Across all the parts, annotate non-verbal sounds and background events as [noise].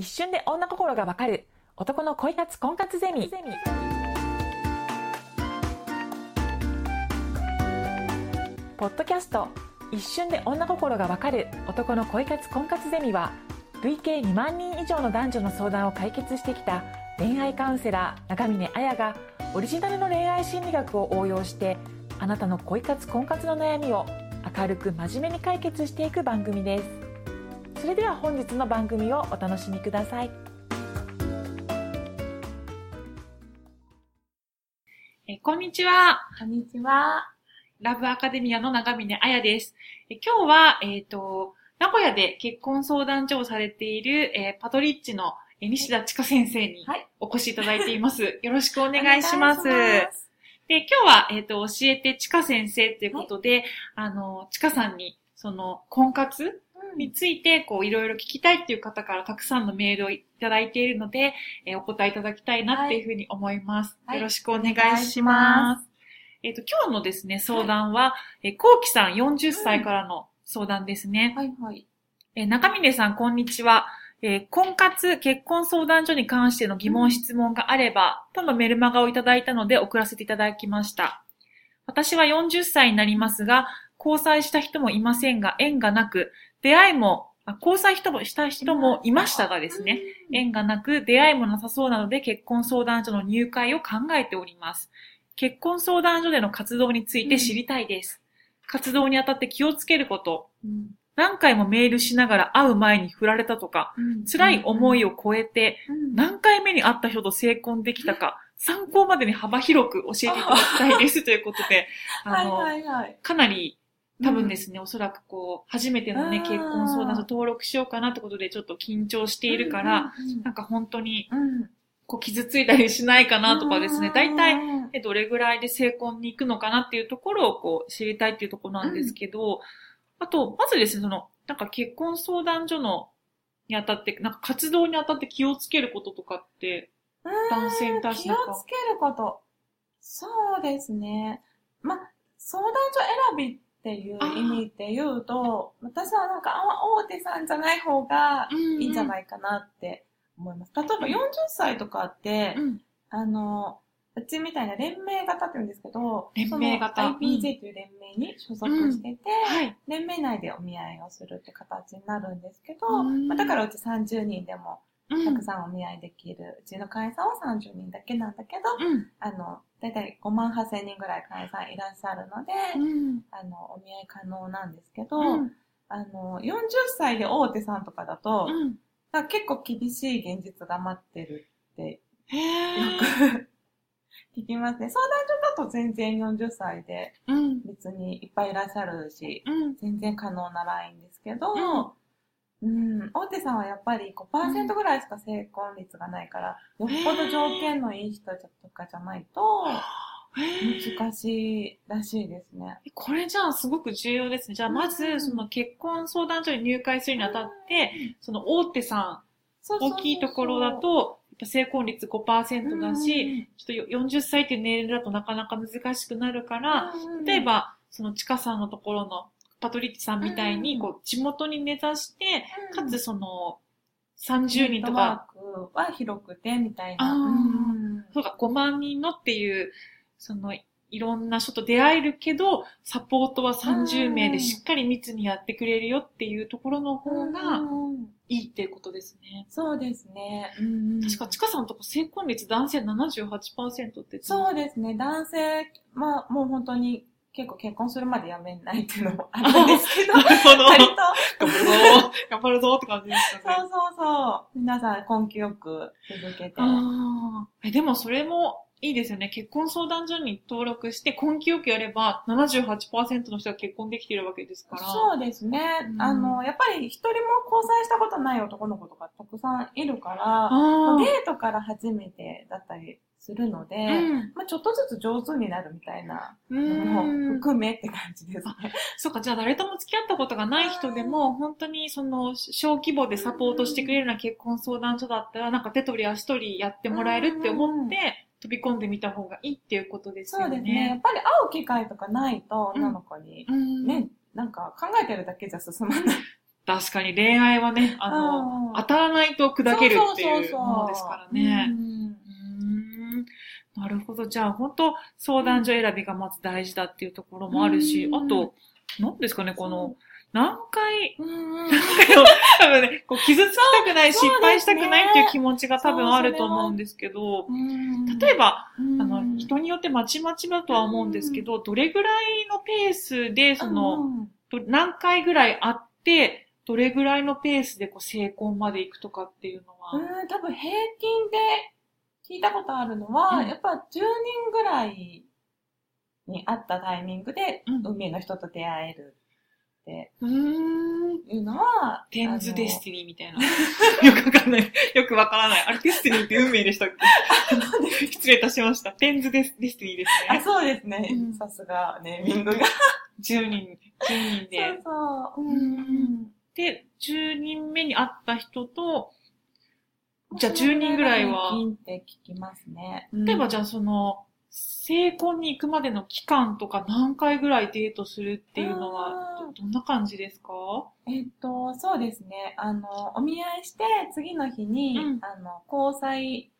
一瞬で女心がわかる。男の恋活婚活ゼミ。ポッドキャスト一瞬で女心がわかる。男の恋活婚活ゼミは累計2万人以上の男女の相談を解決してきた恋愛カウンセラー長峰彩がオリジナルの恋愛心理学を応用してあなたの恋活婚活の悩みを明るく真面目に解決していく番組です。それでは本日の番組をお楽しみくださいえこんにちは。こんにちは。ラブアカデミアの長峰彩です。え今日は、えっ、と、名古屋で結婚相談所をされている、えーパトリッチの、えー西田千佳先生にはいお越しいただいています。[laughs] よろしくお願いします。お願いしますで、今日は、えっ、と、教えて千佳先生ということで、あの、千佳さんに、その、婚活について、こう、いろいろ聞きたいっていう方からたくさんのメールをいただいているので、えーお答えいただきたいなっていうふうに思います。はいよろしくお願いします。えっ、と、今日のですね、相談は、えー、こうきさん40歳からの相談ですね。はいはい。えー中峰さん、こんにちは。えー婚活結婚相談所に関しての疑問、質問があれば、とのメルマガをいただいたので送らせていただきました。私は40歳になりますが、交際した人もいませんが、縁がなく、出会いも、あ交際人もした人もいましたがですね、縁がなく出会いもなさそうなので結婚相談所の入会を考えております。結婚相談所での活動について知りたいです。活動にあたって気をつけること、うん。何回もメールしながら会う前に振られたとか、辛い思いを超えてうん。何回目に会った人と成婚できたか、参考までに幅広く教えていただきたいです。[laughs] ということで、あの、はいはいはい。かなり多分ですね、おそらくこう、初めてのね、うん結婚相談所登録しようかなってことでちょっと緊張しているから、うんなんか本当にうん、こう傷ついたりしないかなとかですね、うん。大体、えどれぐらいで成婚に行くのかなっていうところをこう知りたいっていうところなんですけど、あと、まずですね、その、なんか結婚相談所のにあたって、なんか活動にあたって気をつけることとかって、男性に対して気をつけること。そうですね。ま、相談所選びっていう意味で言うと、私はなんか、あ大手さんじゃない方がいいんじゃいないかなって思います。例えば40歳とかって、うん。あの、うちみたいな連盟型って言うんですけど、連盟型 IPJ という連盟に所属してて、はい。連盟内でお見合いをするって形になるんですけど、うんまあ、だからうち30人でもうんたくさんお見合いできる。うちの会社は30人だけなんだけど、うん。あの、だいたい5万8千人ぐらい会員さんいらっしゃるので、うん。あの、お見合い可能なんですけど、うん。あの、40歳で大手さんとかだと、うん。なんか結構厳しい現実が待ってるってへよー。く聞きますね。相談所だと全然40歳でうん。別にいっぱいいらっしゃるし、うん。全然可能なラインですけど、ううん、大手さんはやっぱり5%ぐらいしか成婚率がないから、よっぽど条件のいい人とかじゃないと難しいらしいですね。これじゃあすごく重要ですね。じゃあまず、うんその結婚相談所に入会するにあたって、その大手さん、大きいところだ、と、やっぱ成婚率5%だし、うんちょっと40歳っていう年齢だとなかなか難しくなるから、うん。例え、ば、そのちかさんのところのパトリッチさんみたいに、うんこう、地元に根ざして、うんかつその、30人とか、は広くてみたいな。そうか、5万人のっていう、その、いろんな人と出会えるけど、サポートは30名でしっかり密にやってくれるよっていうところの方がうんいいっていうことですね。そうですね。うん確か、ちかさんのとこ成婚率男性78%って。そうですね。男性はもう本当に結構結婚するまでやめないっていうのもあるんですけど、[laughs] なるほど。割と、頑張るぞ頑張るぞって感じですかね。そうそうそう。皆さん根気よく続けて。えでもそれもいいですよね。結婚相談所に登録して根気よくやれば78%の人が結婚できているわけですから。そうですね。うんあの、やっぱり一人も交際したことない男の子とかたくさんいるから、あデートから初めてだったりするので、うんまあ、ちょっとずつ上手になるみたいなうのもん。含めって感じですね。そうか、じゃあ誰とも付き合ったことがない人でも、本当にその小規模でサポートしてくれるような結婚相談所だったら、なんか手取り足取りやってもらえるって思って、飛び込んでみた方がいいっていうことですよね。そうですね。やっぱり会う機会とかないと女の子に、うん。ね、なんか考えてるだけじゃ進まない。[laughs] 確かに恋愛はね、あの、うん当たらないと砕けるっていうそうそうそうそうものですからね。うんなるほど。じゃあ、本当相談所選びがまず大事だっていうところもあるし、うん。あと、何ですかね、この、何回、うん多分ね、こう傷つきたくない、失敗したくないっていう気持ちが多分あると思うんですけど、うん例えば、うん。あの、人によってまちまちだとは思うんですけど、どれぐらいのペースで、その、何回ぐらいあって、どれぐらいのペースでこう成婚まで行くとかっていうのは。うん、多分平均で聞いたことあるのは、うんやっぱ10人ぐらいに会ったタイミングで、うん運命の人と出会えるってうーん。いうのは、テンズデスティニーみたいな。[laughs] よくわかんない。よくわからない。あれ、デスティニーって運命でしたっけ失礼いたしました。テンズデスデスティニーですあ、ね。そうですねうん。さすが、ネーミングが。[laughs] 10人、10人で。そうそう。うんうん。で、10人目に会った人と、じゃあ10人ぐらいは。平均って聞きますね。例えばじゃあ、あその、成婚に行くまでの期間とか何回ぐらいデートするっていうのはどどんな感じですか？えっと、そうですね。あの、お見合いして、次の日に、うん。あの、交際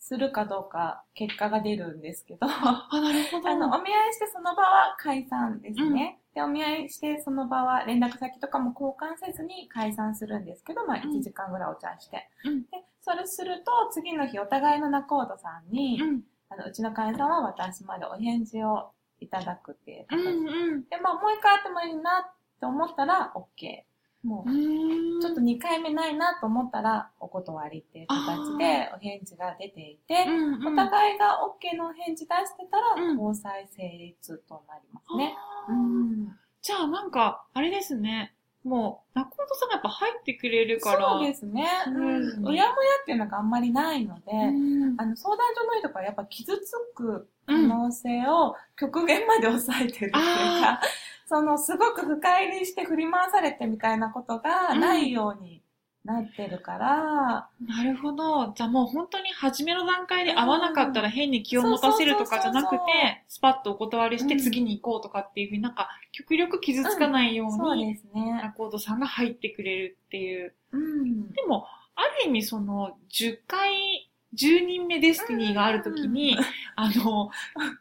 するかどうか、結果が出るんですけど、あ、なるほ [laughs] あの、お見合いしてその場は解散ですね。で、お見合いしてその場は連絡先とかも交換せずに解散するんですけど、まあうん。1時間ぐらいお茶して。うん。で、それすると次の日お互いの仲人さんに、うん。あの、うちの会社は私までお返事をいただくっていううん形うん。で、まあもう一回会ってもいいなって思ったら OK。もううちょっと2回目ないなと思ったらお断りっていう形でお返事が出ていて、うんうんお互いが OK のお返事出してたらうん交際成立となりますね。うんじゃあなんか、あれですね。もう、中本さんがやっぱ入ってくれるから。そうですね。うん。うやむやっていうのがあんまりないので、うん。あの相談所の人がやっぱ傷つく可能性を極限まで抑えてるっていうか、そのすごく深入りして振り回されてみたいなことがないようになってるから、なるほど。じゃあもう本当に初めの段階で合わなかったら変に気を持たせるとかじゃなくて、スパッとお断りしてうん次に行こうとかっていうふうになんか、極力傷つかないよそううに、ですね。アコードさんが入ってくれるっていう。うん。でも、ある意味その、10回、10人目デスティニーがあるときに、あの、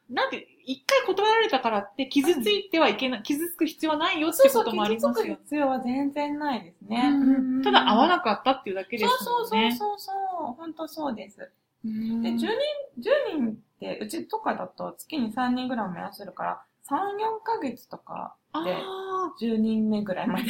なんて、一回断られたからって傷ついてはいけない、傷つく必要はないよってそうそう、こともあり傷つくますよね。必要は全然ないですね。うんただ合わななかったっていうだけですそうそうもんね。そうそうそう、本当そうです。うんで、10人、10人って、うちとかだと月に3人ぐらいもやするから、3、4ヶ月とかであー10人目ぐらいまで。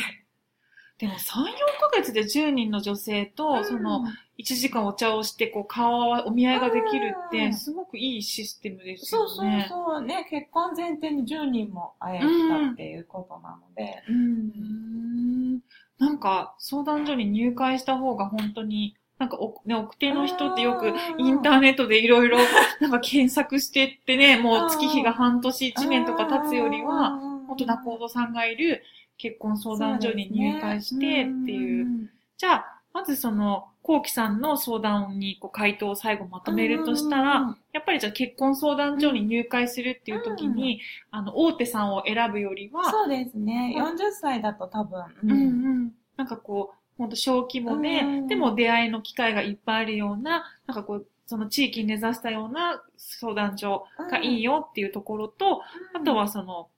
でも3、4ヶ月で10人の女性と、その、1時間お茶をして、こう、顔は、お見合いができるって、うん。すごくいいシステムですそうそうよね。そう、ね、結婚前提に10人も会えたっていうことなので。ううーん。なんか、相談所に入会した方が本当に、なんかお、ね、奥手の人ってよくインターネットでいろいろ、なんか検索してってね、もう月日が半年、1年とか経つよりは、、本当仲人さんがいる結婚相談所に入会してっていう。う。じゃあ、まずその、こうきさんの相談にこう回答を最後まとめるとしたら、うんやっぱりじゃあ結婚相談所に入会するっていう時に、あの、大手さんを選ぶよりは、そうですね。40歳だと多分。うんうん。なんかこう、ほんと小規模で、うんでも出会いの機会がいっぱいあるような、なんかこう、その地域に根ざしたような相談所がいいよっていうところと、あとはその、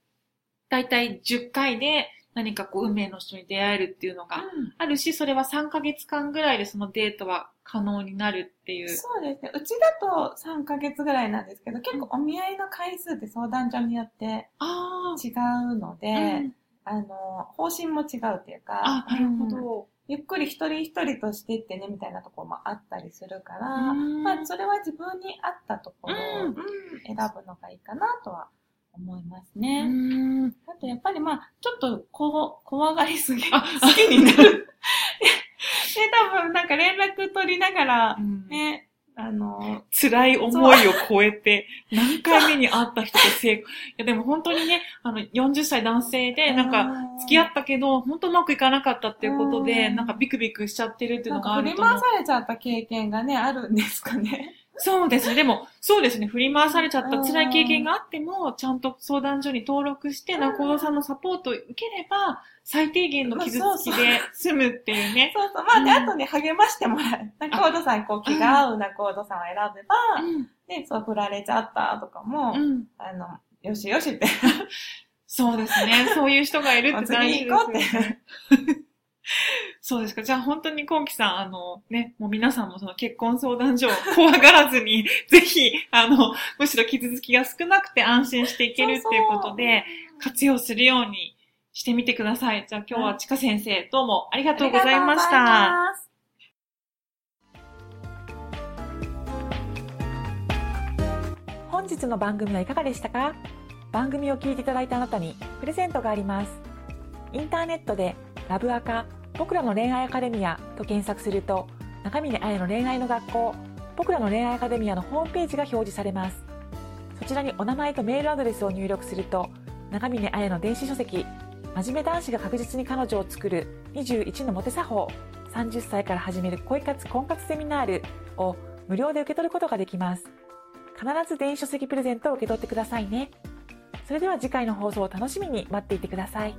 だいたい10回で何かこう運命の人に出会えるっていうのがうん。あるし、それは3ヶ月間ぐらいでそのデートは可能になるっていう。そうですね。うちだと3ヶ月ぐらいなんですけど、結構お見合いの回数って相談所によってあ違うので、あ、うん。あの、方針も違うっていうか、あ、なるほうん。ど。ゆっくり一人一人としてってね、みたいなところもあったりするから、うん。まあ、それは自分に合ったところを、うんうん。選ぶのがいいかなとは思いますうね。んあとやっぱりまあ、ちょっとこ怖がりすぎ、[laughs] 好あきになる。で、多分なんか連絡取りながら、ね、あの、辛い思いを超えて、何回目に会った人と成功。いやでも本当にね、あの、40歳男性で、なんか、付き合っったけど、本当うまくいかなかったっていうことで、うんなんかビクビクしちゃってるっていうのがあると思う回。されちゃった経験がね、あるんですかね。そうですね。でも、そうですね。振り回されちゃった辛い経験があっても、ちゃんと相談所に登録して、うん中尾さんのサポートを受ければ、最低限の傷つきで済むっていうね。そうそう。まあ、で、うんあとね、励ましてもらう。仲人さんにこう気が合う仲人さんを選べば、うん。で、そう、振られちゃったとかも、うん。あの、よしよしって、[laughs] そうですね。そういう人がいるって大事 [laughs] 次行こうって。[laughs] そうですか。じゃあ本当にコウキさん、あのね、もう皆さんもその結婚相談所を [laughs] 怖がらずに、ぜひ、あの、むしろ傷つきが少なくて安心していけるっていうことで、活用するようにしてみてください。じゃあ今日はちか先生、どうもありがあとうございました。本日の番組はいかがでしたか？番組を聞いていただいたあなたにプレゼントがありますインターネットでラブアカ僕らの恋愛アカデミアと検索すると中峰彩の恋愛の学校僕らの恋愛アカデミアのホームページが表示されますそちらにお名前とメールアドレスを入力すると中峰彩の電子書籍真面目男子が確実に彼女を作る21のモテ作法30歳から始める恋活婚活セミナールを無料で受け取ることができます必ず電子書籍プレゼントを受け取ってくださいね。それでは次回の放送を楽しみに待っていてください。